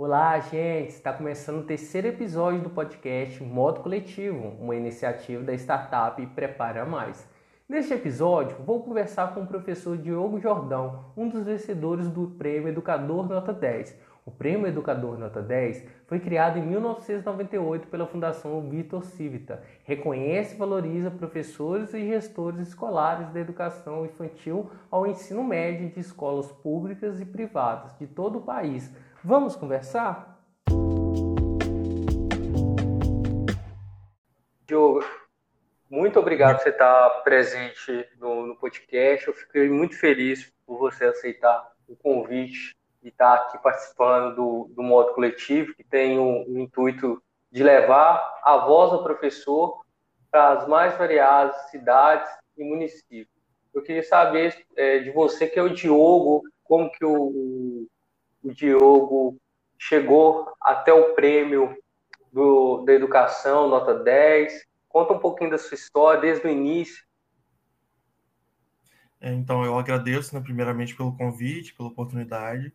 Olá, gente! Está começando o terceiro episódio do podcast Modo Coletivo, uma iniciativa da startup Prepara Mais. Neste episódio, vou conversar com o professor Diogo Jordão, um dos vencedores do Prêmio Educador Nota 10. O Prêmio Educador Nota 10 foi criado em 1998 pela Fundação Vitor Civita. Reconhece e valoriza professores e gestores escolares da educação infantil ao ensino médio de escolas públicas e privadas de todo o país. Vamos conversar? Diogo, muito obrigado por você estar presente no, no podcast. Eu fiquei muito feliz por você aceitar o convite e estar aqui participando do, do modo coletivo, que tem o, intuito de levar a voz do professor para as mais variadas cidades e municípios. Eu queria saber é, de você, que é o Diogo, como que o, o Diogo chegou até o prêmio do, da educação, nota 10, Conta um pouquinho da sua história desde o início. É, então, eu agradeço, né, primeiramente, pelo convite, pela oportunidade.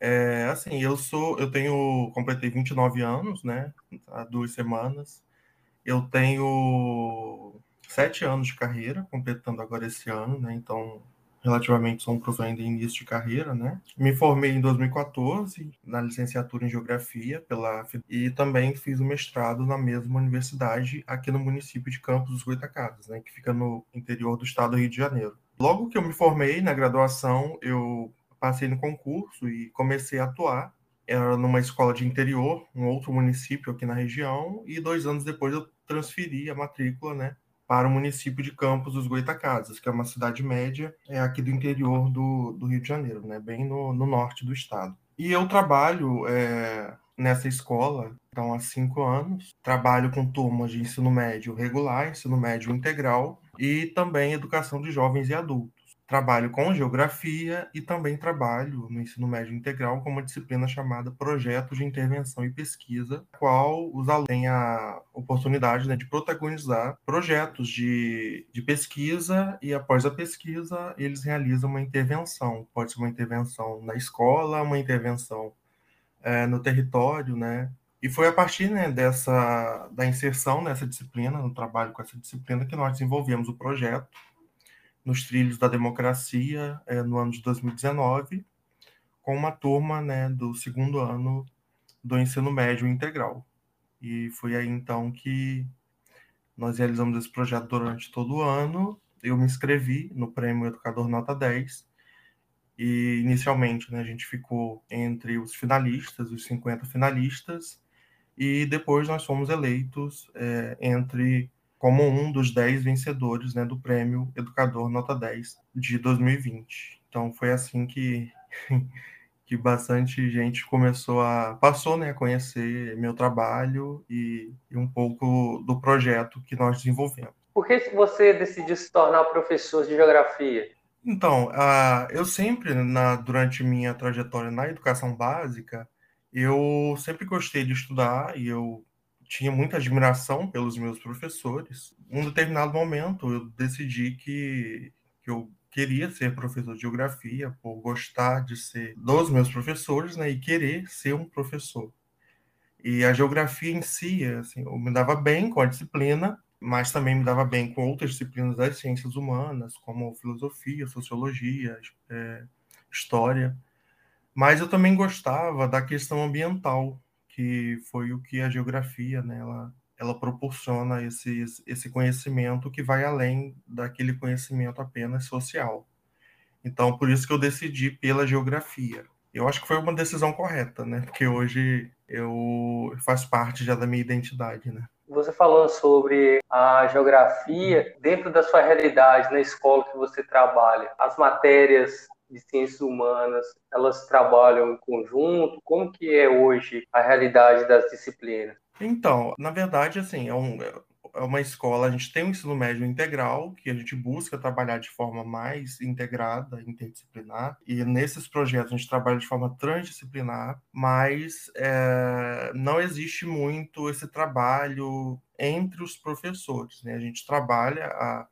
É, assim, eu sou, eu tenho, completei 29 anos, né, há duas semanas. Eu tenho sete anos de carreira, completando agora esse ano, né, então relativamente sou um ainda em início de carreira, né? Me formei em 2014 na licenciatura em Geografia pela e também fiz o mestrado na mesma universidade aqui no município de Campos dos Goitacazes, né? Que fica no interior do estado do Rio de Janeiro. Logo que eu me formei na graduação, eu passei no concurso e comecei a atuar. Era numa escola de interior, um outro município aqui na região, e dois anos depois eu transferi a matrícula, né, para o município de Campos dos Goitacazes, que é uma cidade média é aqui do interior do, do Rio de Janeiro, né, bem no, no norte do estado. E eu trabalho é, nessa escola, então, há cinco anos. Trabalho com turmas de ensino médio regular, ensino médio integral e também educação de jovens e adultos. Trabalho com geografia e também trabalho no ensino médio integral com uma disciplina chamada Projeto de Intervenção e Pesquisa, qual os alunos têm a oportunidade né, de protagonizar projetos de, de pesquisa e após a pesquisa eles realizam uma intervenção. Pode ser uma intervenção na escola, uma intervenção é, no território, né? E foi a partir né, dessa da inserção nessa disciplina, no trabalho com essa disciplina, que nós desenvolvemos o projeto nos trilhos da democracia é, no ano de 2019, com uma turma né, do segundo ano do ensino médio integral. E foi aí então que nós realizamos esse projeto durante todo o ano. Eu me inscrevi no Prêmio Educador Nota 10. E inicialmente né, a gente ficou entre os finalistas, os 50 finalistas, e depois nós fomos eleitos é, entre como um dos 10 vencedores né, do Prêmio Educador Nota 10 de 2020. Então foi assim que, que bastante gente começou a passou né, a conhecer meu trabalho e, e um pouco do projeto que nós desenvolvemos. Por que você decidiu se tornar professor de geografia? Então, uh, eu sempre, na, durante minha trajetória na educação básica, eu sempre gostei de estudar e eu tinha muita admiração pelos meus professores. Um determinado momento, eu decidi que, que eu queria ser professor de geografia, por gostar de ser dos meus professores, né, e querer ser um professor. E a geografia em si, assim, eu me dava bem com a disciplina, mas também me dava bem com outras disciplinas das ciências humanas, como filosofia, sociologia, é, história. Mas eu também gostava da questão ambiental, que foi o que a geografia, né, ela, ela proporciona esse, esse conhecimento que vai além daquele conhecimento apenas social. Então, por isso que eu decidi pela geografia. Eu acho que foi uma decisão correta, né? Porque hoje eu faço parte já da minha identidade, né? Você falou sobre a geografia dentro da sua realidade na escola que você trabalha. As matérias de ciências humanas, elas trabalham em conjunto? Como que é hoje a realidade das disciplinas? Então, na verdade, assim, é, um, é uma escola, a gente tem um ensino médio integral, que a gente busca trabalhar de forma mais integrada, interdisciplinar, e nesses projetos a gente trabalha de forma transdisciplinar, mas é, não existe muito esse trabalho entre os professores, né? A gente trabalha a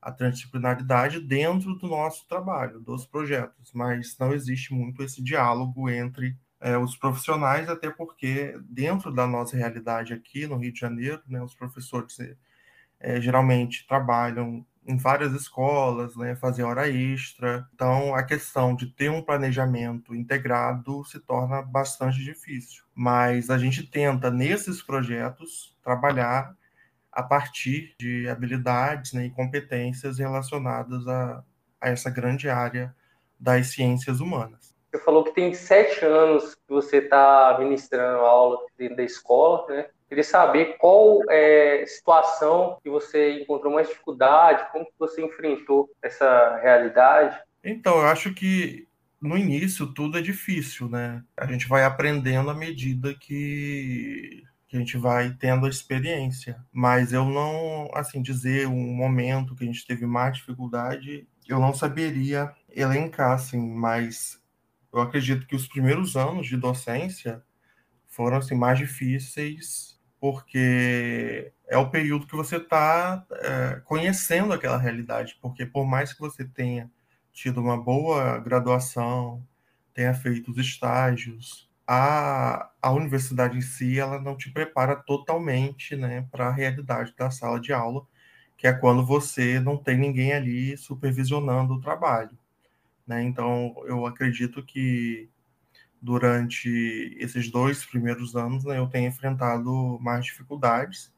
a transdisciplinaridade dentro do nosso trabalho, dos projetos, mas não existe muito esse diálogo entre é, os profissionais, até porque dentro da nossa realidade aqui no Rio de Janeiro, né, os professores é, geralmente trabalham em várias escolas, né, fazer hora extra. Então, a questão de ter um planejamento integrado se torna bastante difícil. Mas a gente tenta, nesses projetos, trabalhar a partir de habilidades né, e competências relacionadas a, a essa grande área das ciências humanas. Você falou que tem sete anos que você está ministrando aula dentro da escola, né? Queria saber qual é, situação que você encontrou mais dificuldade, como que você enfrentou essa realidade. Então, eu acho que no início tudo é difícil, né? A gente vai aprendendo à medida que, que a gente vai tendo a experiência. Mas eu não, assim, dizer um momento que a gente teve mais dificuldade, eu não saberia elencar, assim, mas eu acredito que os primeiros anos de docência foram assim mais difíceis porque é o período que você está é, conhecendo aquela realidade porque por mais que você tenha tido uma boa graduação tenha feito os estágios a, a universidade em si ela não te prepara totalmente né para a realidade da sala de aula que é quando você não tem ninguém ali supervisionando o trabalho né? Então, eu acredito que durante esses dois primeiros anos né, eu tenho enfrentado mais dificuldades.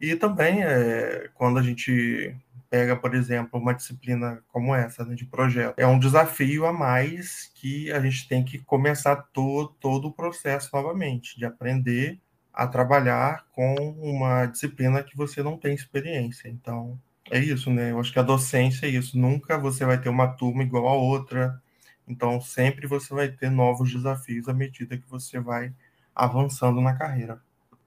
E também, é, quando a gente pega, por exemplo, uma disciplina como essa, né, de projeto, é um desafio a mais que a gente tem que começar to todo o processo novamente, de aprender a trabalhar com uma disciplina que você não tem experiência. Então, é isso, né? Eu acho que a docência é isso. Nunca você vai ter uma turma igual a outra. Então, sempre você vai ter novos desafios à medida que você vai avançando na carreira.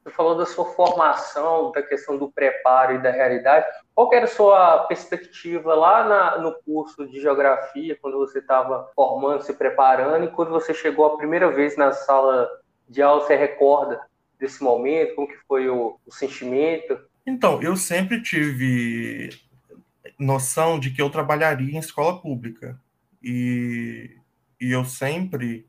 Você falou da sua formação, da questão do preparo e da realidade. Qual era a sua perspectiva lá na, no curso de geografia, quando você estava formando, se preparando, e quando você chegou a primeira vez na sala de aula, você recorda desse momento? Como que foi o, o sentimento? Então, eu sempre tive noção de que eu trabalharia em escola pública. E, e eu sempre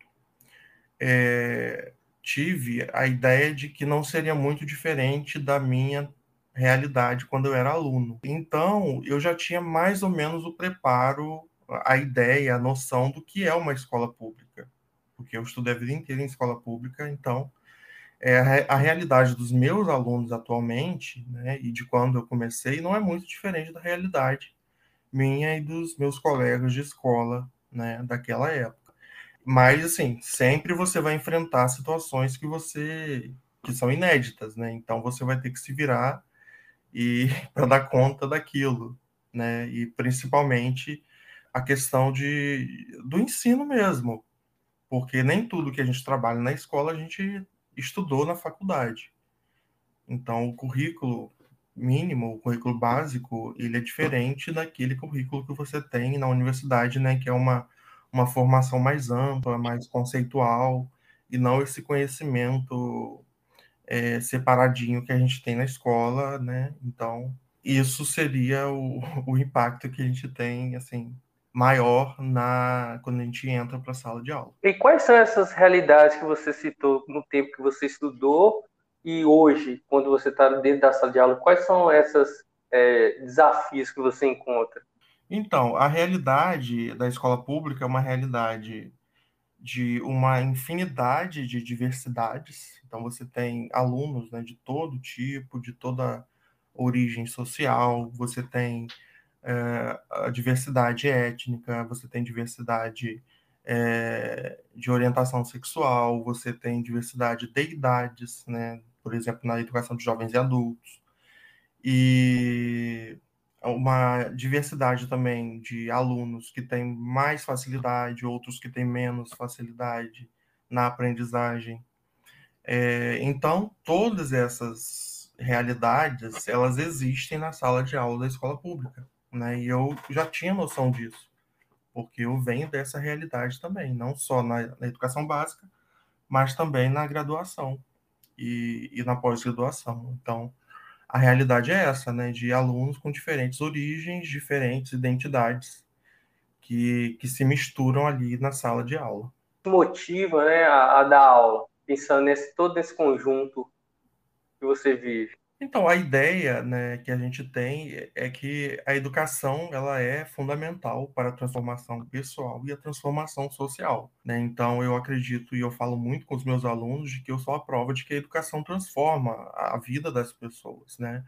é, tive a ideia de que não seria muito diferente da minha realidade quando eu era aluno. Então, eu já tinha mais ou menos o preparo, a ideia, a noção do que é uma escola pública. Porque eu estudei a vida inteira em escola pública, então é, a realidade dos meus alunos atualmente, né, e de quando eu comecei, não é muito diferente da realidade minha e dos meus colegas de escola, né, daquela época. Mas, assim, sempre você vai enfrentar situações que você que são inéditas, né? Então você vai ter que se virar e para dar conta daquilo, né? E principalmente a questão de do ensino mesmo, porque nem tudo que a gente trabalha na escola a gente estudou na faculdade. Então, o currículo mínimo, o currículo básico, ele é diferente daquele currículo que você tem na universidade, né, que é uma, uma formação mais ampla, mais conceitual, e não esse conhecimento é, separadinho que a gente tem na escola, né? Então, isso seria o, o impacto que a gente tem, assim, maior na quando a gente entra para a sala de aula. E quais são essas realidades que você citou no tempo que você estudou e hoje, quando você está dentro da sala de aula, quais são esses é, desafios que você encontra? Então, a realidade da escola pública é uma realidade de uma infinidade de diversidades. Então, você tem alunos né, de todo tipo, de toda origem social, você tem é, a diversidade étnica, você tem diversidade é, de orientação sexual, você tem diversidade de idades, né? por exemplo, na educação de jovens e adultos, e uma diversidade também de alunos que têm mais facilidade, outros que têm menos facilidade na aprendizagem. É, então, todas essas realidades, elas existem na sala de aula da escola pública né? E eu já tinha noção disso, porque eu venho dessa realidade também, não só na, na educação básica, mas também na graduação e, e na pós-graduação. Então, a realidade é essa, né? De alunos com diferentes origens, diferentes identidades que, que se misturam ali na sala de aula. motiva né, a, a dar aula, pensando nesse todo esse conjunto que você vive? Então, a ideia, né, que a gente tem é que a educação ela é fundamental para a transformação pessoal e a transformação social, né? Então, eu acredito e eu falo muito com os meus alunos de que eu sou a prova de que a educação transforma a vida das pessoas, né?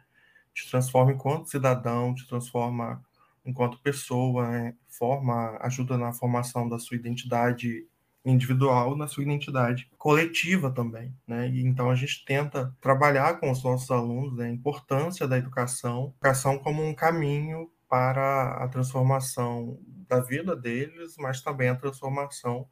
Te transforma enquanto cidadão, te transforma enquanto pessoa, né? forma, ajuda na formação da sua identidade individual na sua identidade coletiva também, né? E então a gente tenta trabalhar com os nossos alunos né, a importância da educação, educação como um caminho para a transformação da vida deles, mas também a transformação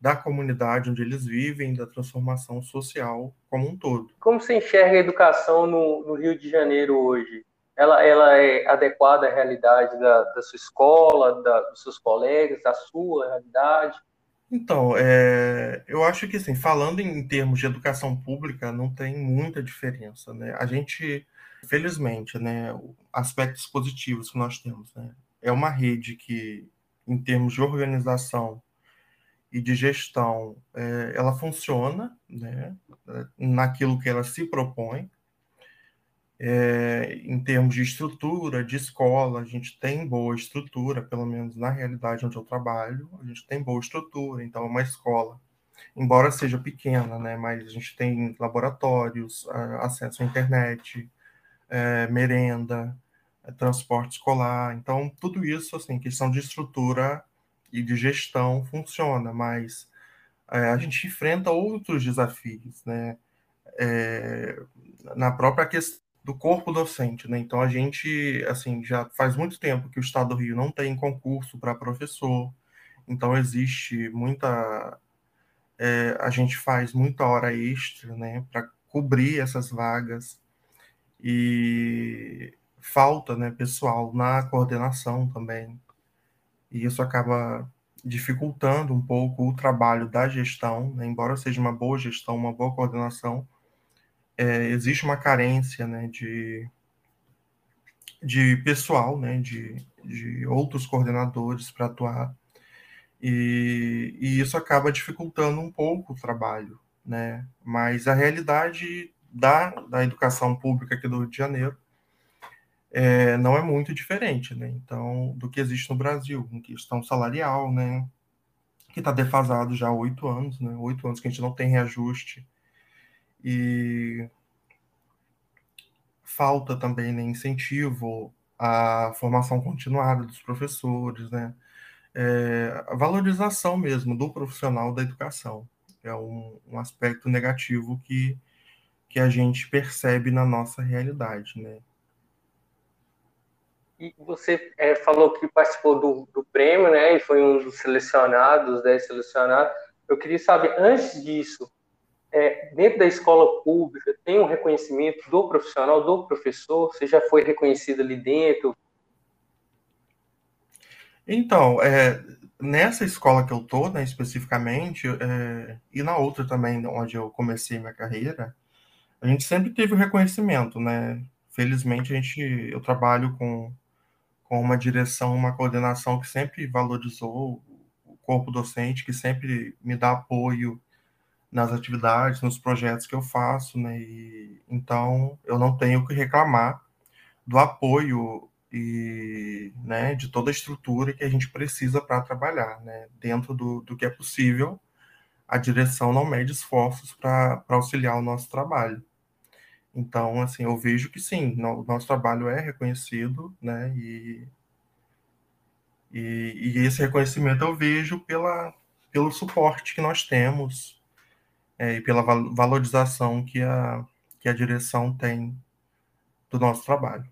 da comunidade onde eles vivem, da transformação social como um todo. Como você enxerga a educação no, no Rio de Janeiro hoje? Ela, ela é adequada à realidade da, da sua escola, da, dos seus colegas, da sua realidade? Então, é, eu acho que, assim, falando em termos de educação pública, não tem muita diferença, né? A gente, felizmente, né, aspectos positivos que nós temos, né? É uma rede que, em termos de organização e de gestão, é, ela funciona, né, naquilo que ela se propõe, é, em termos de estrutura, de escola, a gente tem boa estrutura, pelo menos na realidade onde eu trabalho, a gente tem boa estrutura, então é uma escola, embora seja pequena, né, mas a gente tem laboratórios, acesso à internet, é, merenda, é, transporte escolar, então tudo isso, assim, questão de estrutura e de gestão funciona, mas a gente enfrenta outros desafios, né, na própria questão do corpo docente, né? Então a gente, assim, já faz muito tempo que o Estado do Rio não tem concurso para professor, então existe muita, é, a gente faz muita hora extra, né, para cobrir essas vagas e falta, né, pessoal na coordenação também, e isso acaba dificultando um pouco o trabalho da gestão, né? embora seja uma boa gestão, uma boa coordenação, é, existe uma carência né, de, de pessoal, né, de, de outros coordenadores para atuar, e, e, isso acaba dificultando um pouco o trabalho, né? Mas a realidade da, da educação pública aqui do Rio de Janeiro é, não é muito diferente, né? Então, do que existe no Brasil, em questão salarial, né? Que está defasado já há oito anos, né? Oito anos que a gente não tem reajuste e falta também né, incentivo à formação continuada dos professores, né? É, a valorização mesmo do profissional da educação é um, um, aspecto negativo que, que a gente percebe na nossa realidade, né? E você é, falou que participou do, do, prêmio, né? E foi um dos selecionados, 10 selecionados. Eu queria saber, antes disso, é, dentro da escola pública, tem um reconhecimento do profissional, do professor? Você já foi reconhecido ali dentro? Então, é, nessa escola que eu estou, né, especificamente, é, e na outra também, onde eu comecei minha carreira, a gente sempre teve o reconhecimento, né? Felizmente, a gente, eu trabalho com, com uma direção, uma coordenação que sempre valorizou o corpo docente, que sempre me dá apoio nas atividades, nos projetos que eu faço, né? E, então eu não tenho que reclamar do apoio e né, de toda a estrutura que a gente precisa para trabalhar, né? Dentro do, do que é possível, a direção não mede esforços para auxiliar o nosso trabalho. Então, assim, eu vejo que sim, o nosso trabalho é reconhecido, né? E, e, e esse reconhecimento eu vejo pela, pelo suporte que nós temos é, e pela valorização que a, que a direção tem do nosso trabalho.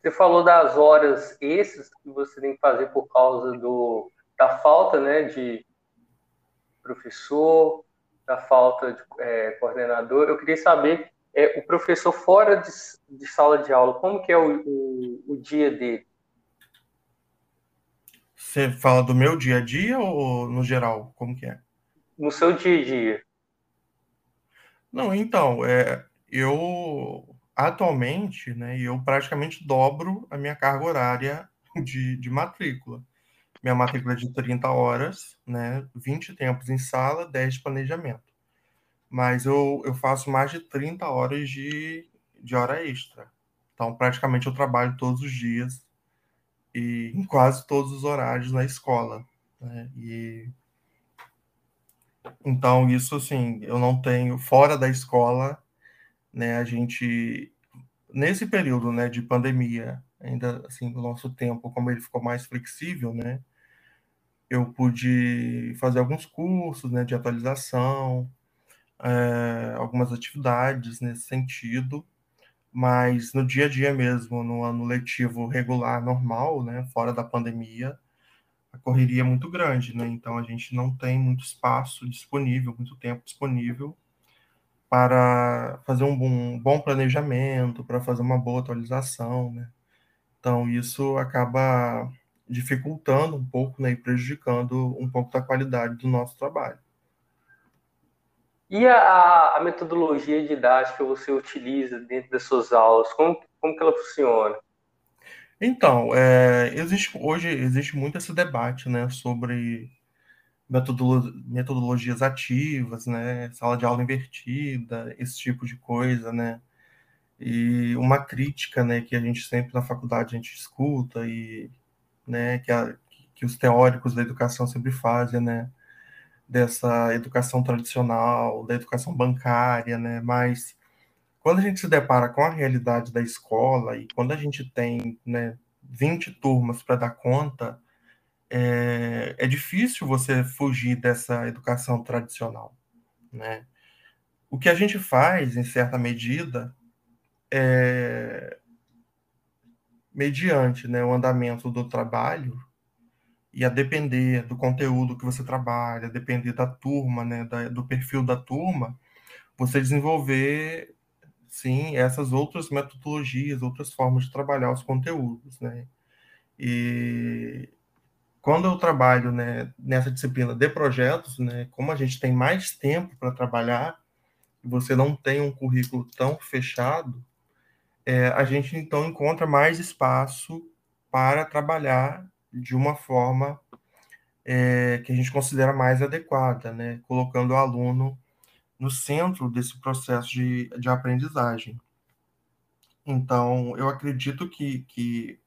Você falou das horas extras que você tem que fazer por causa do, da falta né, de professor, da falta de é, coordenador. Eu queria saber, é, o professor fora de, de, sala de aula, como que é o, o, o dia dele? Você fala do meu dia a dia ou no geral? Como que é? No seu dia a dia? Não, então, é, eu atualmente, né, eu praticamente dobro a minha carga horária de, de matrícula. minha matrícula é de 30 horas, né? 20 tempos em sala, 10 de planejamento. Mas eu, eu faço mais de 30 horas de, de hora extra. Então, praticamente eu trabalho todos os dias e em quase todos os horários na escola. Né? E então isso assim, eu não tenho fora da escola, né? A gente nesse período, né, de pandemia, ainda assim, o nosso tempo, como ele ficou mais flexível, né? Eu pude fazer alguns cursos, né, de atualização, é, algumas atividades nesse sentido, mas no dia a dia mesmo, no ano letivo regular, normal, né, fora da pandemia, a correria é muito grande, né? Então a gente não tem muito espaço disponível, muito tempo disponível para fazer um bom, um bom planejamento, para fazer uma boa atualização, né? Então isso acaba dificultando um pouco, né, e prejudicando um pouco da qualidade do nosso trabalho. E a, a metodologia didática que você utiliza dentro das suas aulas, como, como que ela funciona? Então, é, existe, hoje existe muito esse debate né, sobre metodolo metodologias ativas, né, sala de aula invertida, esse tipo de coisa, né? E uma crítica né, que a gente sempre na faculdade a gente escuta e né, que, a, que os teóricos da educação sempre fazem, né? dessa educação tradicional, da educação bancária, né? Mas quando a gente se depara com a realidade da escola e quando a gente tem, né, 20 turmas para dar conta, é, é difícil você fugir dessa educação tradicional, né? O que a gente faz, em certa medida, é mediante né, o andamento do trabalho, e a depender do conteúdo que você trabalha, a depender da turma, né, da, do perfil da turma, você desenvolver, sim, essas outras metodologias, outras formas de trabalhar os conteúdos, né. E quando eu trabalho, né, nessa disciplina de projetos, né, como a gente tem mais tempo para trabalhar, você não tem um currículo tão fechado, é, a gente então encontra mais espaço para trabalhar de uma forma é, que a gente considera mais adequada, né? colocando o aluno no centro desse processo de, de aprendizagem. Então, eu acredito que, que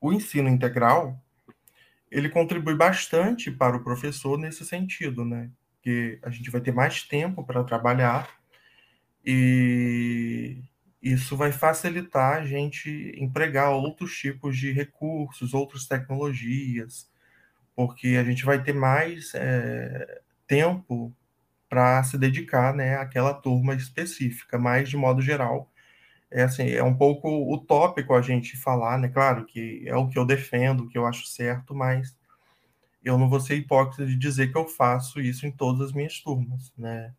o ensino integral ele contribui bastante para o professor nesse sentido, né? Que a gente vai ter mais tempo para trabalhar e isso vai facilitar a gente empregar outros tipos de recursos, outras tecnologias, porque a gente vai ter mais é, tempo para se dedicar né, àquela turma específica, mas de modo geral. É, assim, é um pouco utópico a gente falar, né? Claro que é o que eu defendo, o que eu acho certo, mas eu não vou ser hipócrita de dizer que eu faço isso em todas as minhas turmas, né?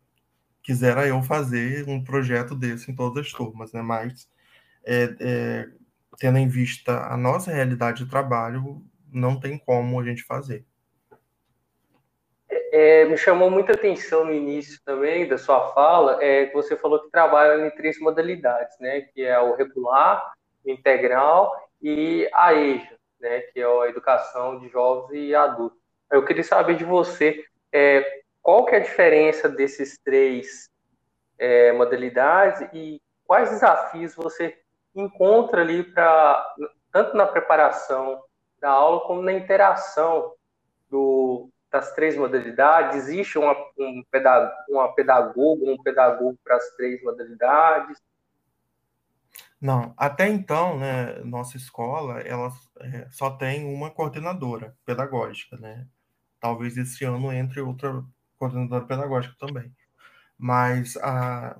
quisera eu fazer um projeto desse em todas as turmas, né? Mas é, é, tendo em vista a nossa realidade de trabalho, não tem como a gente fazer. É, me chamou muita atenção no início também da sua fala, é, que você falou que trabalha em três modalidades, né? Que é o regular, o integral e a EJA, né? Que é a educação de jovens e adultos. Eu queria saber de você é, qual que é a diferença desses três é, modalidades e quais desafios você encontra ali para tanto na preparação da aula como na interação do, das três modalidades? Existe uma, um pedag uma pedagoga, um pedagogo para as três modalidades? Não, até então, né, nossa escola, ela é, só tem uma coordenadora pedagógica, né? Talvez esse ano entre outra coordenadora pedagógica também. Mas a,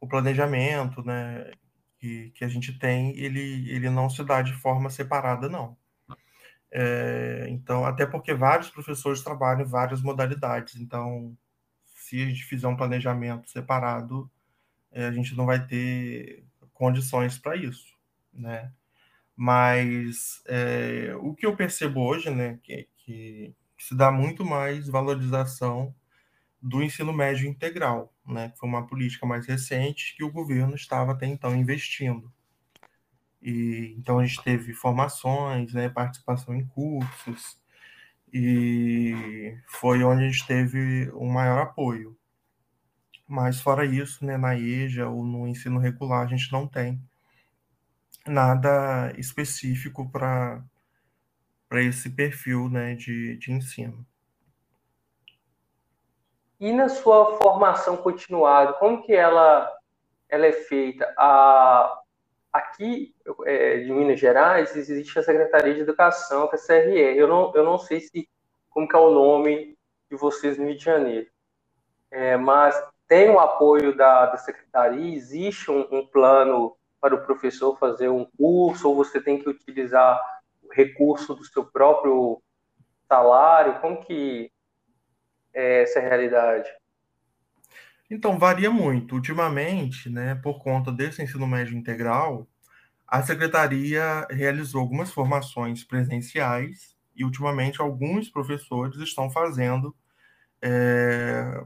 o planejamento né, que, que a gente tem, ele, ele não se dá de forma separada, não. É, então, até porque vários professores trabalham em várias modalidades, então, se a gente fizer um planejamento separado, é, a gente não vai ter condições para isso, né? Mas é, o que eu percebo hoje, né, que, que, se dá muito mais valorização do ensino médio integral, né, que foi uma política mais recente que o governo estava até então investindo. E, então a gente teve formações, né, participação em cursos, e foi onde a gente teve o maior apoio. Mas fora isso, né, na EJA ou no ensino regular, a gente não tem nada específico para esse perfil né, de, de ensino. E na sua formação continuada, como que ela, ela é feita? A, aqui é, de Minas Gerais existe a Secretaria de Educação, que é a CRE. Eu não, eu não sei se como que é o nome de vocês no Rio de Janeiro. É, mas tem o apoio da, da secretaria, existe um, um, plano para o professor fazer um curso, ou você tem que utilizar o recurso do seu próprio salário? Como que é essa realidade? Então, varia muito. Ultimamente, né, por conta desse ensino médio integral, a secretaria realizou algumas formações presenciais e, ultimamente, alguns professores estão fazendo, é,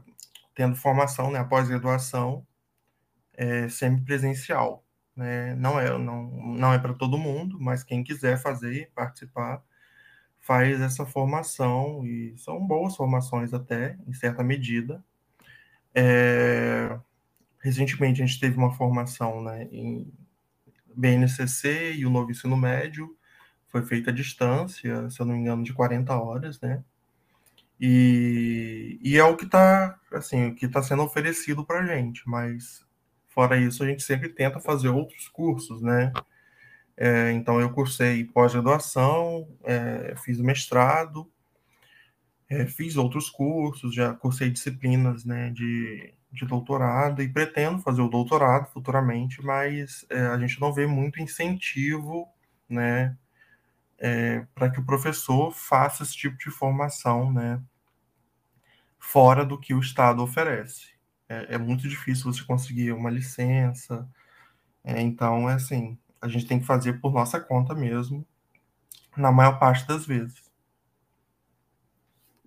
tendo formação, né, pós-graduação é, semipresencial. Né? Não é, não, não é para todo mundo, mas quem quiser fazer, participar, faz essa formação, e são boas formações até, em certa medida. É, recentemente, a gente teve uma formação né, em BNCC e o novo ensino médio, foi feita à distância, se eu não me engano, de 40 horas, né? E, e é o que está assim, o que está sendo oferecido para a gente, mas fora isso a gente sempre tenta fazer outros cursos, né? É, então eu cursei pós-graduação, é, fiz mestrado, é, fiz outros cursos, já cursei disciplinas, né, de de doutorado e pretendo fazer o doutorado futuramente, mas é, a gente não vê muito incentivo, né, é, para que o professor faça esse tipo de formação, né, fora do que o Estado oferece. É, é muito difícil você conseguir uma licença, é, então é assim, a gente tem que fazer por nossa conta mesmo, na maior parte das vezes.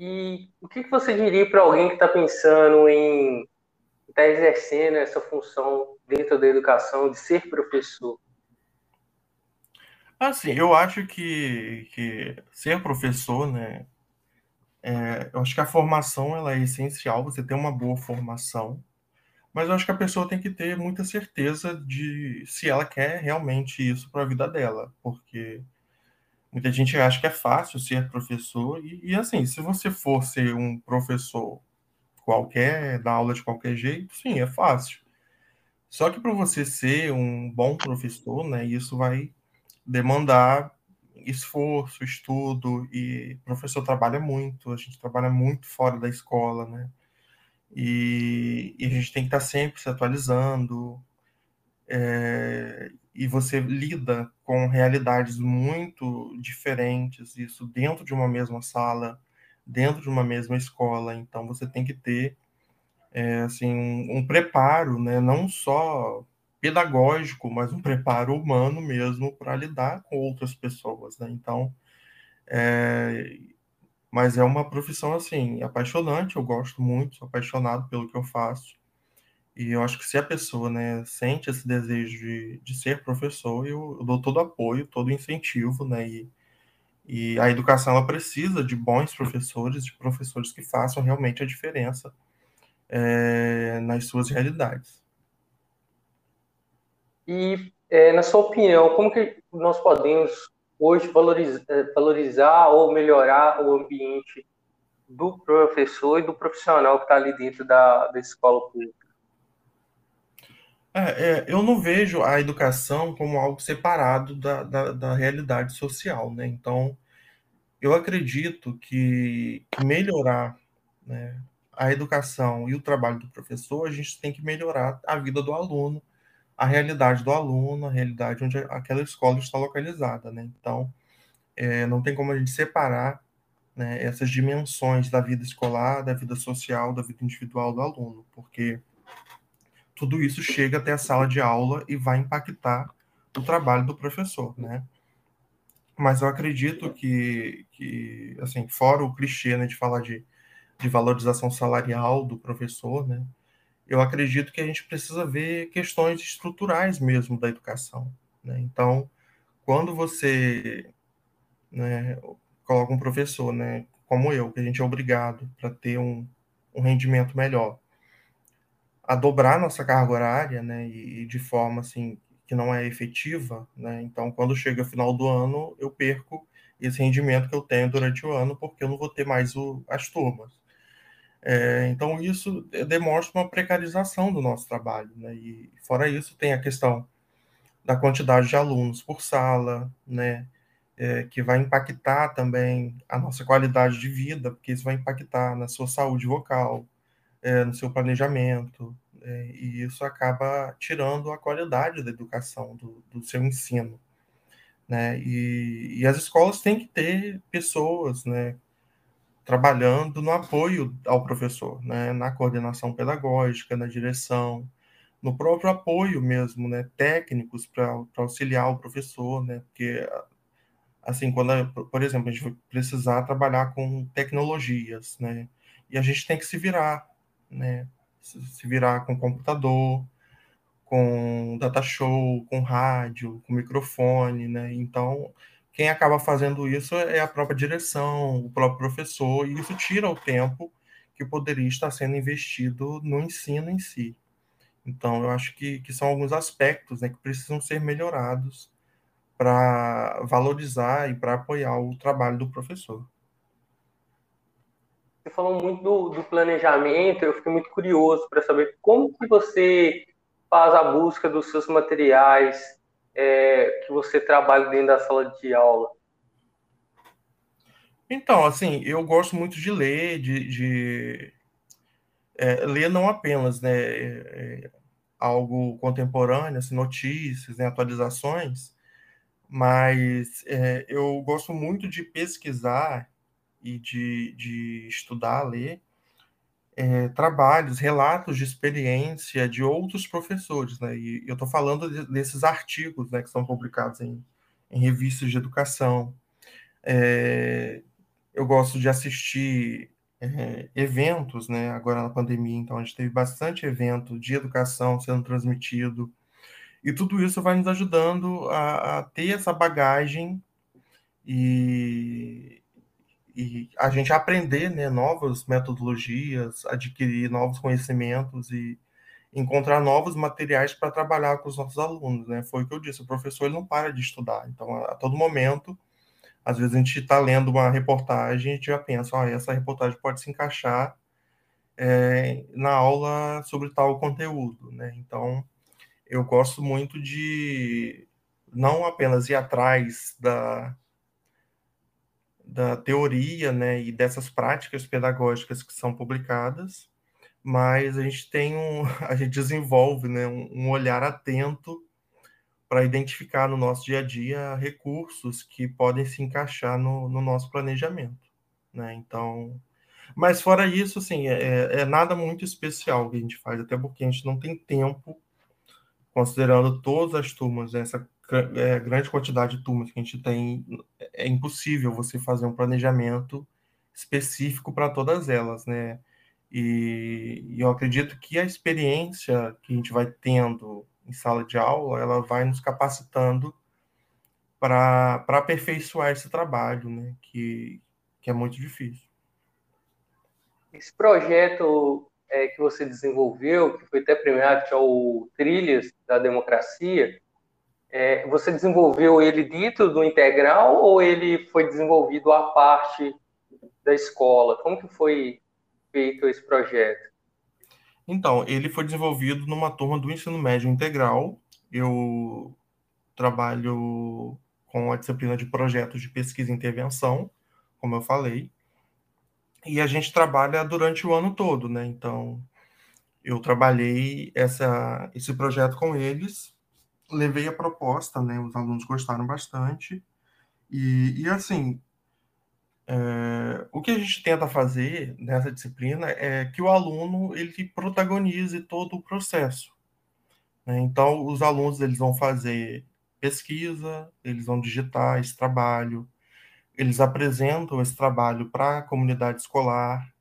E o que você diria para alguém que está pensando em está exercendo essa função dentro da educação de ser professor? Assim, eu acho que, que ser professor, né, é, eu acho que a formação ela é essencial, você ter uma boa formação, mas eu acho que a pessoa tem que ter muita certeza de se ela quer realmente isso para a vida dela, porque muita gente acha que é fácil ser professor, e, e assim, se você for ser um professor qualquer, dar aula de qualquer jeito, sim, é fácil. Só que para você ser um bom professor, né, isso vai demandar esforço, estudo, e o professor trabalha muito, a gente trabalha muito fora da escola, né? E, e a gente tem que estar sempre se atualizando, é, e você lida com realidades muito diferentes, isso dentro de uma mesma sala, dentro de uma mesma escola. Então você tem que ter é, assim um, um, preparo, né, não só pedagógico, mas um preparo humano mesmo para lidar com outras pessoas. Né? Então, é, mas é uma profissão assim apaixonante. Eu gosto muito, sou apaixonado pelo que eu faço. E eu acho que se a pessoa né, sente esse desejo de, de ser professor, eu, eu dou todo apoio, todo incentivo, né? E, e a educação ela precisa de bons professores, de professores que façam realmente a diferença é, nas suas realidades. E, é, na sua opinião, como que nós podemos hoje valorizar, é, valorizar ou melhorar o ambiente do professor e do profissional que está ali dentro da, da escola pública? É, é, eu não vejo a educação como algo separado da, da, da realidade social, né? Então, eu acredito que, melhorar né, a educação e o trabalho do professor, a gente tem que melhorar a vida do aluno, a realidade do aluno, a realidade onde aquela escola está localizada, né? Então, é, não tem como a gente separar né, essas dimensões da vida escolar, da vida social, da vida individual do aluno, porque tudo isso chega até a sala de aula e vai impactar o trabalho do professor, né? Mas eu acredito que, que assim, fora o clichê né, de falar de, de valorização salarial do professor, né? Eu acredito que a gente precisa ver questões estruturais mesmo da educação, né? Então, quando você né, coloca um professor, né, como eu, que a gente é obrigado para ter um, um rendimento melhor, a dobrar nossa carga horária, né, e, e de forma assim que não é efetiva, né? Então, quando chega o final do ano, eu perco esse rendimento que eu tenho durante o ano, porque eu não vou ter mais o, as turmas. É, então, isso demonstra uma precarização do nosso trabalho, né? E fora isso, tem a questão da quantidade de alunos por sala, né? É, que vai impactar também a nossa qualidade de vida, porque isso vai impactar na sua saúde vocal, é, no seu planejamento, é, e isso acaba tirando a qualidade da educação, do, do seu ensino. Né? E, e, as escolas têm que ter pessoas né, trabalhando no apoio ao professor, né, na coordenação pedagógica, na direção, no próprio apoio mesmo, né, técnicos para auxiliar o professor, né, porque assim quando, por exemplo, a gente precisar trabalhar com tecnologias, né, e a gente tem que se virar, né, se virar com computador, com data show, com rádio, com microfone, né? Então, quem acaba fazendo isso é a própria direção, o próprio professor, e isso tira o tempo que poderia estar sendo investido no ensino em si. Então, eu acho que, que são alguns aspectos né, que precisam ser melhorados para valorizar e para apoiar o trabalho do professor. Você falou muito do, do planejamento, eu fiquei muito curioso para saber como que você faz a busca dos seus materiais é, que você trabalha dentro da sala de aula. Então, assim, eu gosto muito de ler, de, de é, ler não apenas, né, é, algo contemporâneo, assim, notícias, né, atualizações, mas é, eu gosto muito de pesquisar e de, de estudar, ler é, trabalhos, relatos de experiência de outros professores, né? E eu estou falando de, desses artigos, né, que são publicados em, em revistas de educação. É, eu gosto de assistir é, eventos, né? Agora na pandemia, então a gente teve bastante evento de educação sendo transmitido. E tudo isso vai nos ajudando a, a ter essa bagagem e, e a gente aprender né, novas metodologias, adquirir novos conhecimentos e encontrar novos materiais para trabalhar com os nossos alunos. Né? Foi o que eu disse, o professor ele não para de estudar. Então, a, a todo momento, às vezes a gente está lendo uma reportagem e a gente já pensa, oh, essa reportagem pode se encaixar é, na aula sobre tal conteúdo. Né? Então, eu gosto muito de não apenas ir atrás da, da teoria né, e dessas práticas pedagógicas que são publicadas, mas a gente tem um, a gente desenvolve né, um, olhar atento para identificar no nosso dia a dia recursos que podem se encaixar no, no nosso planejamento. Né? Então, mas fora isso, assim, é, é, é nada muito especial que a gente faz, até porque a gente não tem tempo, considerando todas as turmas, essa é, grande quantidade de turmas que a gente tem, é impossível você fazer um planejamento específico para todas elas, né? E, e, eu acredito que a experiência que a gente vai tendo em sala de aula, ela vai nos capacitando para aperfeiçoar esse trabalho, né? Que, que é muito difícil. Esse projeto é, que você desenvolveu, que foi até premiado, que é o Trilhas da Democracia, é, você desenvolveu ele dentro do integral ou ele foi desenvolvido à parte da escola? Como que foi feito esse projeto? Então, ele foi desenvolvido numa turma do ensino médio integral. Eu trabalho com a disciplina de projetos de pesquisa e intervenção, como eu falei. E a gente trabalha durante o ano todo, né? Então, eu trabalhei essa, esse projeto com eles levei a proposta, né? Os alunos gostaram bastante. E, e assim, é, o que a gente tenta fazer nessa disciplina é que o aluno ele protagonize todo o processo. Né? Então, os alunos eles vão fazer pesquisa, eles vão digitar esse trabalho, eles apresentam esse trabalho para a comunidade escolar,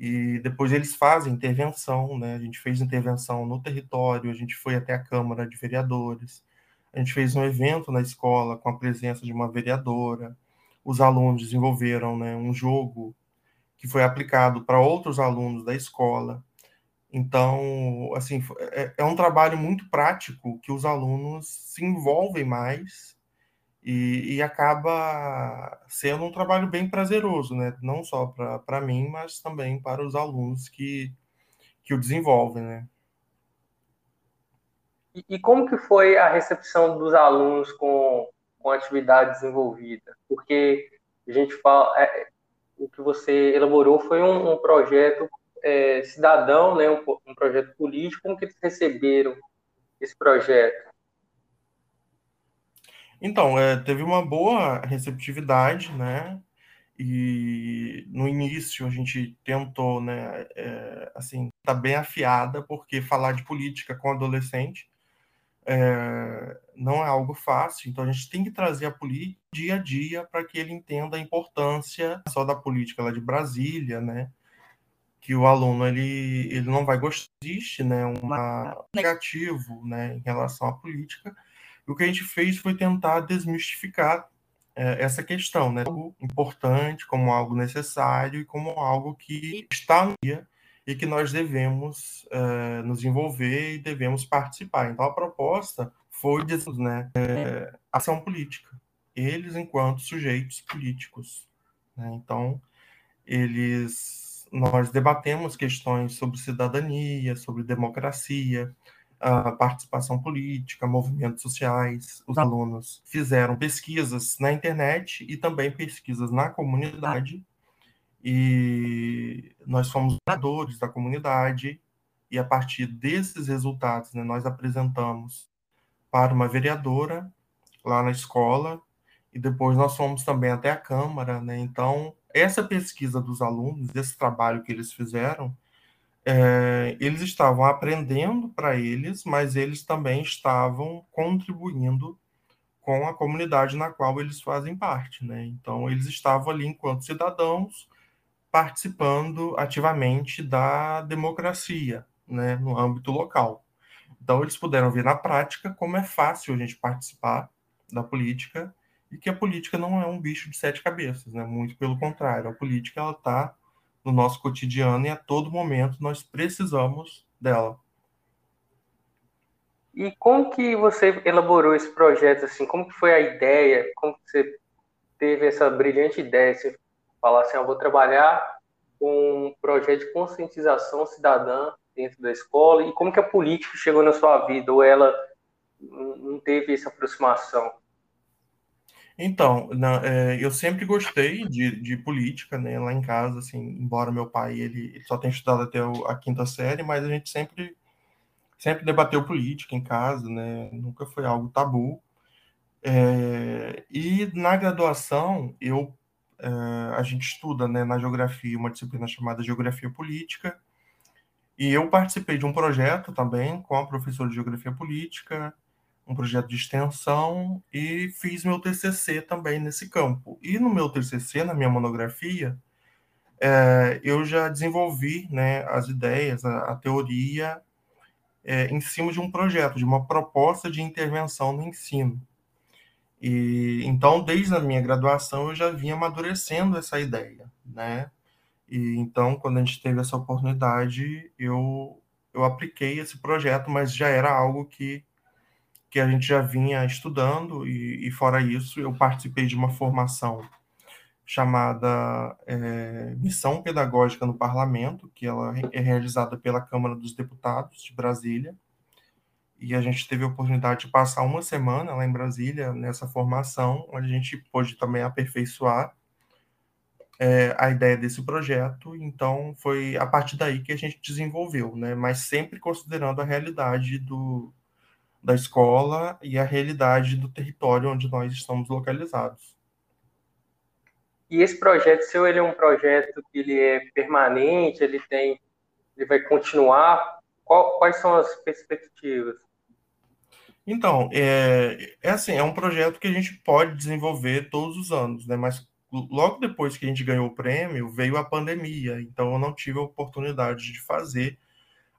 e depois eles fazem intervenção, né? A gente fez intervenção no território, a gente foi até a Câmara de Vereadores, A gente fez um evento na escola com a presença de uma vereadora. Os alunos desenvolveram né, um jogo que foi aplicado para outros alunos da escola. Então, assim, é, é, um trabalho muito prático que os alunos se envolvem mais e, e acaba sendo um trabalho bem prazeroso, né? Não só para mim, mas também para os alunos que, que o desenvolvem, né? E, como que foi a recepção dos alunos com, com a atividade desenvolvida? Porque a gente fala, é, o que você elaborou foi um, um projeto é, cidadão, né, um, um, projeto político. Como que eles receberam esse projeto? Então, é, teve uma boa receptividade, né? E no início a gente tentou, né, é, assim, tá bem afiada, porque falar de política com adolescente é, não é algo fácil, então a gente tem que trazer a política dia a dia para que ele entenda a importância só da política lá de Brasília, né? Que o aluno ele, ele não vai gostar, existe né, um negativo né, em relação à política. E o que a gente fez foi tentar desmistificar é, essa questão, né? Algo importante, como algo necessário e como algo que está no dia e que nós devemos uh, nos envolver e devemos participar. Então, a proposta foi né, é, ação política, eles enquanto sujeitos políticos. Né? Então, eles, nós debatemos questões sobre cidadania, sobre democracia, a participação política, movimentos sociais. Os alunos fizeram pesquisas na internet e também pesquisas na comunidade e nós fomos oradores da comunidade, e a partir desses resultados, né, nós apresentamos para uma vereadora lá na escola, e depois nós fomos também até a Câmara. Né? Então, essa pesquisa dos alunos, esse trabalho que eles fizeram, é, eles estavam aprendendo para eles, mas eles também estavam contribuindo com a comunidade na qual eles fazem parte. Né? Então, eles estavam ali enquanto cidadãos, participando ativamente da democracia, né, no âmbito local. Então, eles puderam ver na prática como é fácil a gente participar da política e que a política não é um bicho de sete cabeças, né? Muito pelo contrário, a política ela está no nosso cotidiano e a todo momento nós precisamos dela. E como que você elaborou esse projeto assim? Como que foi a ideia? Como que você teve essa brilhante ideia? Você falar assim, eu vou trabalhar com um projeto de conscientização cidadã dentro da escola e como que a política chegou na sua vida ou ela não teve essa aproximação? Então, na, é, eu sempre gostei de, de, política, né? Lá em casa, assim, embora meu pai ele, ele só tenha estudado até o, a quinta série, mas a gente sempre sempre debateu política em casa, né? Nunca foi algo tabu. É, e na graduação eu uh, a gente estuda né, na geografia uma disciplina chamada Geografia Política, e eu participei de um projeto também com a professora de Geografia Política, um projeto de extensão, e fiz meu TCC também nesse campo. E no meu TCC, na minha monografia, é, eu já desenvolvi né, as ideias, a, a teoria, é, em cima de um projeto, de uma proposta de intervenção no ensino. E então, desde a minha graduação, eu já vinha amadurecendo essa ideia, né? E então, quando a gente teve essa oportunidade, eu eu apliquei esse projeto, mas já era algo que que a gente já vinha estudando e, e fora isso, eu participei de uma formação chamada é, Missão Pedagógica no Parlamento, que ela é realizada pela Câmara dos Deputados de Brasília e a gente teve a oportunidade de passar uma semana lá em Brasília nessa formação, onde a gente pôde também aperfeiçoar é, a ideia desse projeto. Então, foi a partir daí que a gente desenvolveu, né? Mas sempre considerando a realidade do, da escola e a realidade do território onde nós estamos localizados. E esse projeto seu, ele é um projeto que ele é permanente, ele tem, ele vai continuar. Qual, quais são as perspectivas? Então, é, é assim, é um projeto que a gente pode desenvolver todos os anos, né? Mas logo depois que a gente ganhou o prêmio, veio a pandemia, então eu não tive a oportunidade de fazer,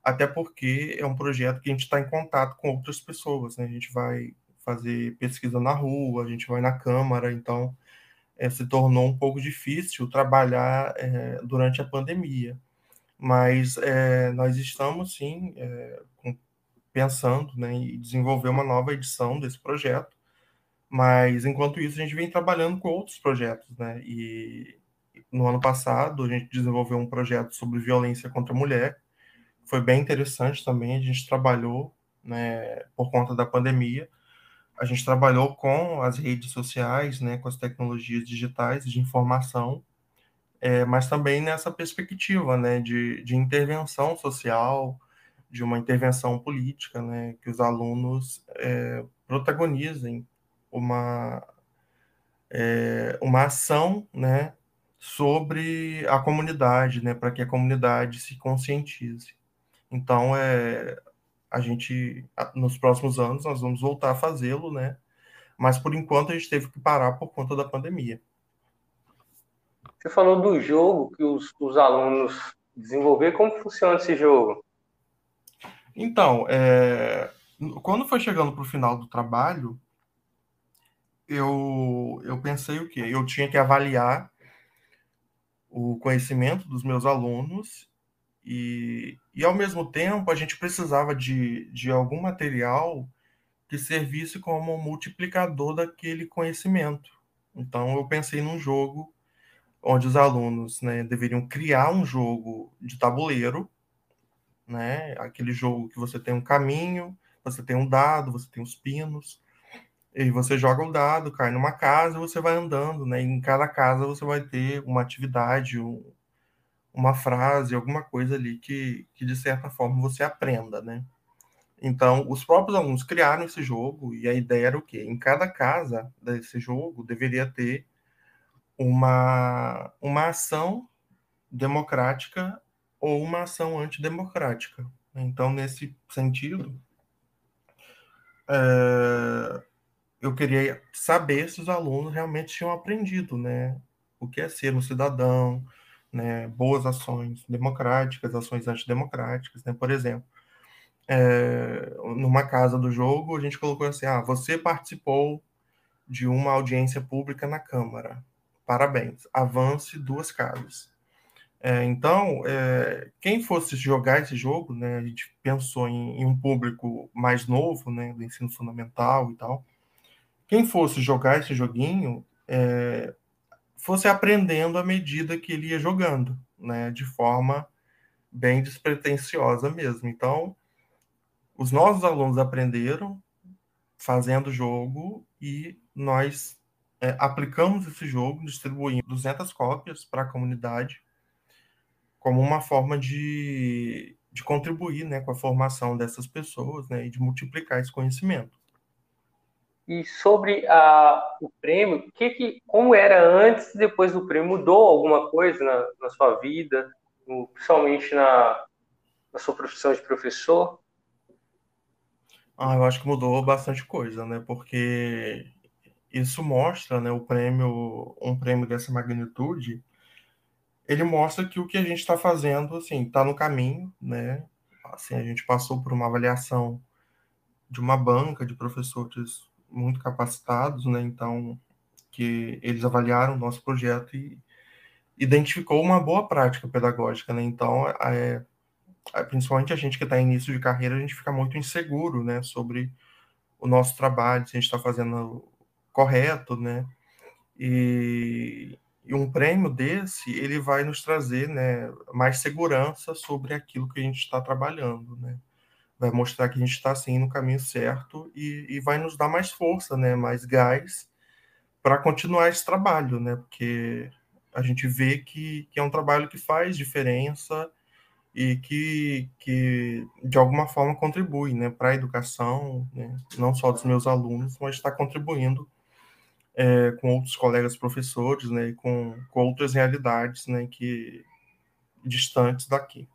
até porque é um projeto que a gente está em contato com outras pessoas, né? A gente vai fazer pesquisa na rua, a gente vai na Câmara, então é, se tornou um pouco difícil trabalhar é, durante a pandemia. Mas é, nós estamos, sim, pensando né, em desenvolver uma nova edição desse projeto, mas enquanto isso a gente vem trabalhando com outros projetos, né? E no ano passado a gente desenvolveu um projeto sobre violência contra a mulher, foi bem interessante também. A gente trabalhou, né, por conta da pandemia, a gente trabalhou com as redes sociais, né, com as tecnologias digitais de informação, é, mas também nessa perspectiva, né, de, de intervenção social, de uma intervenção política, né, que os alunos é, protagonizem uma é, uma ação, né, sobre a comunidade, né, para que a comunidade se conscientize. Então, é, a gente, nos próximos anos, nós vamos voltar a fazê-lo, né? Mas, por enquanto, a gente teve que parar por conta da pandemia. Você falou do jogo que os, os alunos desenvolveram. Como funciona esse jogo? Então, é, quando foi chegando para o final do trabalho, eu, eu pensei o quê? Eu tinha que avaliar o conhecimento dos meus alunos e, e ao mesmo tempo a gente precisava de, de algum material que servisse como multiplicador daquele conhecimento. Então eu pensei num jogo onde os alunos né, deveriam criar um jogo de tabuleiro, né, aquele jogo que você tem um caminho, você tem um dado, você tem os pinos, e você joga o dado, cai numa casa e você vai andando, né? E em cada casa você vai ter uma atividade, um, uma frase, alguma coisa ali que, que de certa forma você aprenda, né? Então, os próprios alunos criaram esse jogo e a ideia era o quê? Em cada casa desse jogo deveria ter uma, uma ação democrática ou uma ação antidemocrática. Então, nesse sentido, é, eu queria saber se os alunos realmente tinham aprendido, né? O que é ser um cidadão, né, boas ações democráticas, ações antidemocráticas, né? Por exemplo, é, numa casa do jogo, a gente colocou assim: ah, você participou de uma audiência pública na Câmara. Parabéns, avance duas casas. É, então, é, quem fosse jogar esse jogo, né, a gente pensou em, em, um público mais novo, né, do ensino fundamental e tal. Quem fosse jogar esse joguinho, é, fosse aprendendo à medida que ele ia jogando, né? De forma bem despretensiosa mesmo. Então, os nossos alunos aprenderam fazendo jogo e nós é, aplicamos esse jogo, distribuindo 200 cópias para a comunidade como uma forma de, de contribuir né, com a formação dessas pessoas né, e de multiplicar esse conhecimento. E sobre a, o prêmio, que que, como era antes e depois do prêmio? Mudou alguma coisa na, na sua vida, no, principalmente na, na sua profissão de professor? Ah, eu acho que mudou bastante coisa, né? Porque isso mostra, né, o prêmio, um prêmio dessa magnitude, ele mostra que o que a gente está fazendo, assim, está no caminho, né? Assim, a gente passou por uma avaliação de uma banca de professores muito capacitados, né? Então, que eles avaliaram o nosso projeto e identificou uma boa prática pedagógica, né? Então, é, é, principalmente a gente que está em início de carreira, a gente fica muito inseguro, né? Sobre o nosso trabalho, se a gente está fazendo correto, né? E, e um prêmio desse, ele vai nos trazer, né? Mais segurança sobre aquilo que a gente está trabalhando, né? Vai mostrar que a gente está assim no caminho certo e, e, vai nos dar mais força, né, mais gás para continuar esse trabalho, né, porque a gente vê que, que é um trabalho que faz diferença e que, que de alguma forma contribui, né, para a educação, né, não só dos meus alunos, mas está contribuindo é, com outros colegas professores, né, e com, com outras realidades, né, que distantes daqui.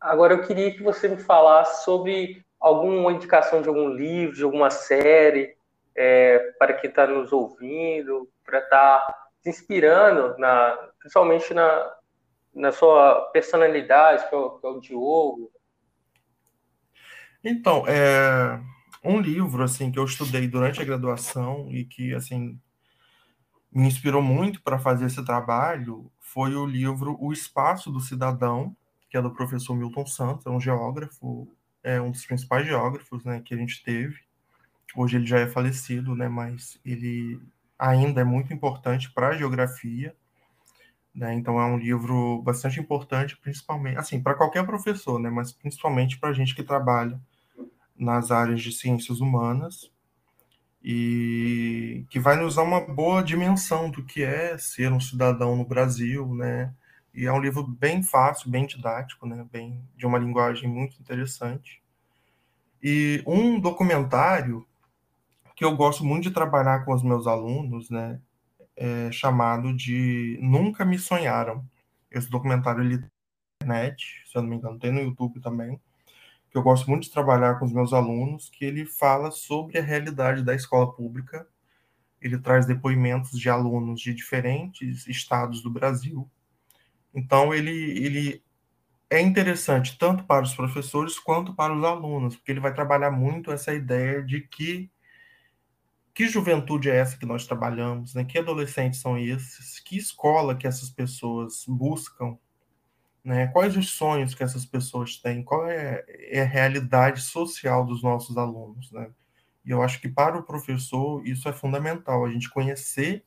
Agora eu queria que você me falasse sobre alguma indicação de algum livro, de alguma série, é, para quem está nos ouvindo, para estar tá se inspirando, na, principalmente na, na sua personalidade, que é o, que é o Diogo. Então, é, um livro assim que eu estudei durante a graduação e que assim me inspirou muito para fazer esse trabalho foi o livro O Espaço do Cidadão, que é do professor Milton Santos, é um geógrafo, é um dos principais geógrafos né, que a gente teve. Hoje ele já é falecido, né, mas ele ainda é muito importante para a geografia. Né, então é um livro bastante importante, principalmente, assim, para qualquer professor, né, mas principalmente para a gente que trabalha nas áreas de ciências humanas e que vai nos dar uma boa dimensão do que é ser um cidadão no Brasil, né? E é um livro bem fácil, bem didático, né? Bem de uma linguagem muito interessante. E um documentário que eu gosto muito de trabalhar com os meus alunos, né? É chamado de Nunca Me Sonharam. Esse documentário ele na internet, se eu não me engano, tem no YouTube também que eu gosto muito de trabalhar com os meus alunos, que ele fala sobre a realidade da escola pública. Ele traz depoimentos de alunos de diferentes estados do Brasil. Então, ele, ele é interessante tanto para os professores quanto para os alunos, porque ele vai trabalhar muito essa ideia de que que juventude é essa que nós trabalhamos, né? Que adolescentes são esses? Que escola que essas pessoas buscam? Né? Quais os sonhos que essas pessoas têm? Qual é, é a realidade social dos nossos alunos? Né? E eu acho que para o professor isso é fundamental, a gente conhecer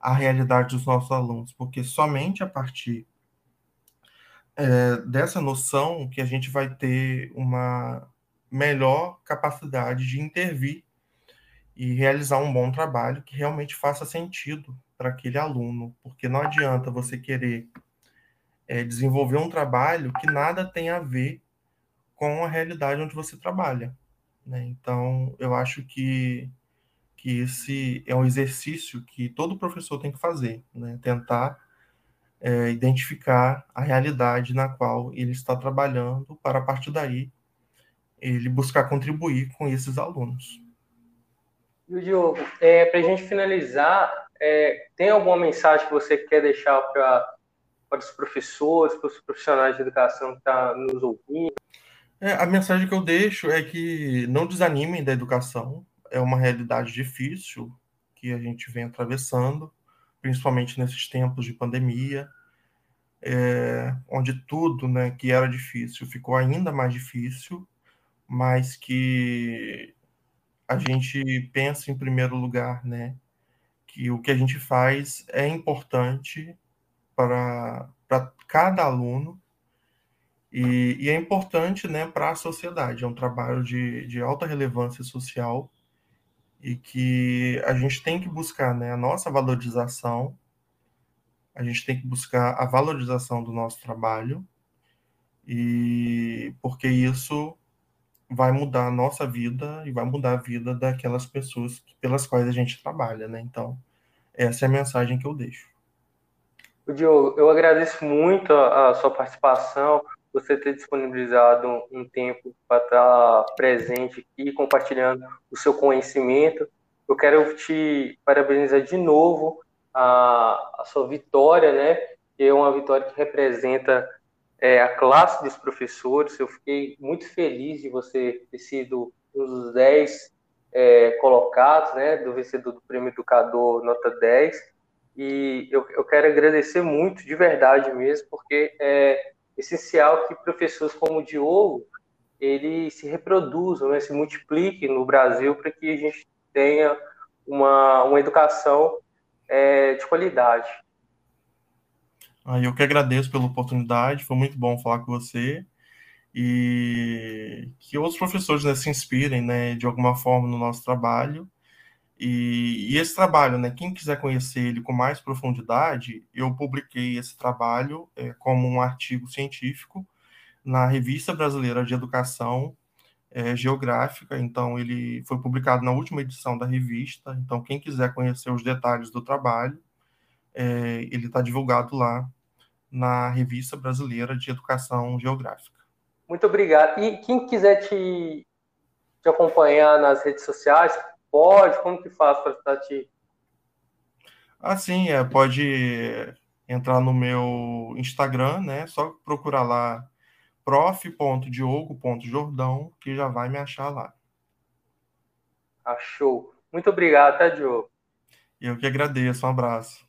a realidade dos nossos alunos, porque somente a partir é, dessa noção que a gente vai ter uma melhor capacidade de intervir e realizar um bom trabalho que realmente faça sentido para aquele aluno, porque não adianta você querer é, desenvolver um trabalho que nada tem a ver com a realidade onde você trabalha. Né? Então, eu acho que, que esse é um exercício que todo professor tem que fazer, né? tentar é, identificar a realidade na qual ele está trabalhando, para a partir daí ele buscar contribuir com esses alunos. E o Diogo, é, para a gente finalizar, é, tem alguma mensagem que você quer deixar para para os professores, para os profissionais de educação que estão tá nos ouvindo? É, a mensagem que eu deixo é que não desanimem da educação. É uma realidade difícil que a gente vem atravessando, principalmente nesses tempos de pandemia, é, onde tudo né, que era difícil ficou ainda mais difícil, mas que a gente pensa em primeiro lugar, né, que o que a gente faz é importante para, cada aluno e, e, é importante né, para a sociedade. É um trabalho de, de alta relevância social e que a gente tem que buscar né, a nossa valorização, a gente tem que buscar a valorização do nosso trabalho, e porque isso vai mudar a nossa vida e vai mudar a vida daquelas pessoas pelas quais a gente trabalha, né? Então, essa é a mensagem que eu deixo. Diogo, eu agradeço muito a, a, sua participação, você ter disponibilizado um, tempo para estar presente aqui, compartilhando o seu conhecimento. Eu quero te parabenizar de novo a, a sua vitória, né? Que é uma vitória que representa é, a classe dos professores. Eu fiquei muito feliz de você ter sido um dos 10 é, colocados, né? Do vencedor do Prêmio Educador Nota 10 e eu, eu quero agradecer muito, de verdade mesmo, porque é essencial que professores como o Diogo ele se reproduzam, né, se multipliquem no Brasil para que a gente tenha uma, uma educação é, de qualidade. Ah, eu que agradeço pela oportunidade, foi muito bom falar com você e que outros professores né, se inspirem né, de alguma forma no nosso trabalho e, e, esse trabalho, né, quem quiser conhecer ele com mais profundidade, eu publiquei esse trabalho é, como um artigo científico na Revista Brasileira de Educação é, Geográfica. Então, ele foi publicado na última edição da revista. Então, quem quiser conhecer os detalhes do trabalho, é, ele está divulgado lá na Revista Brasileira de Educação Geográfica. Muito obrigado. E quem quiser te, te acompanhar nas redes sociais, pode? Como que faz para estar te... Ah, sim, é, pode entrar no meu Instagram, né? Só procurar lá prof.diogo.jordão que já vai me achar lá. Achou. Muito obrigado, tá, Diogo? Eu que agradeço. Um abraço.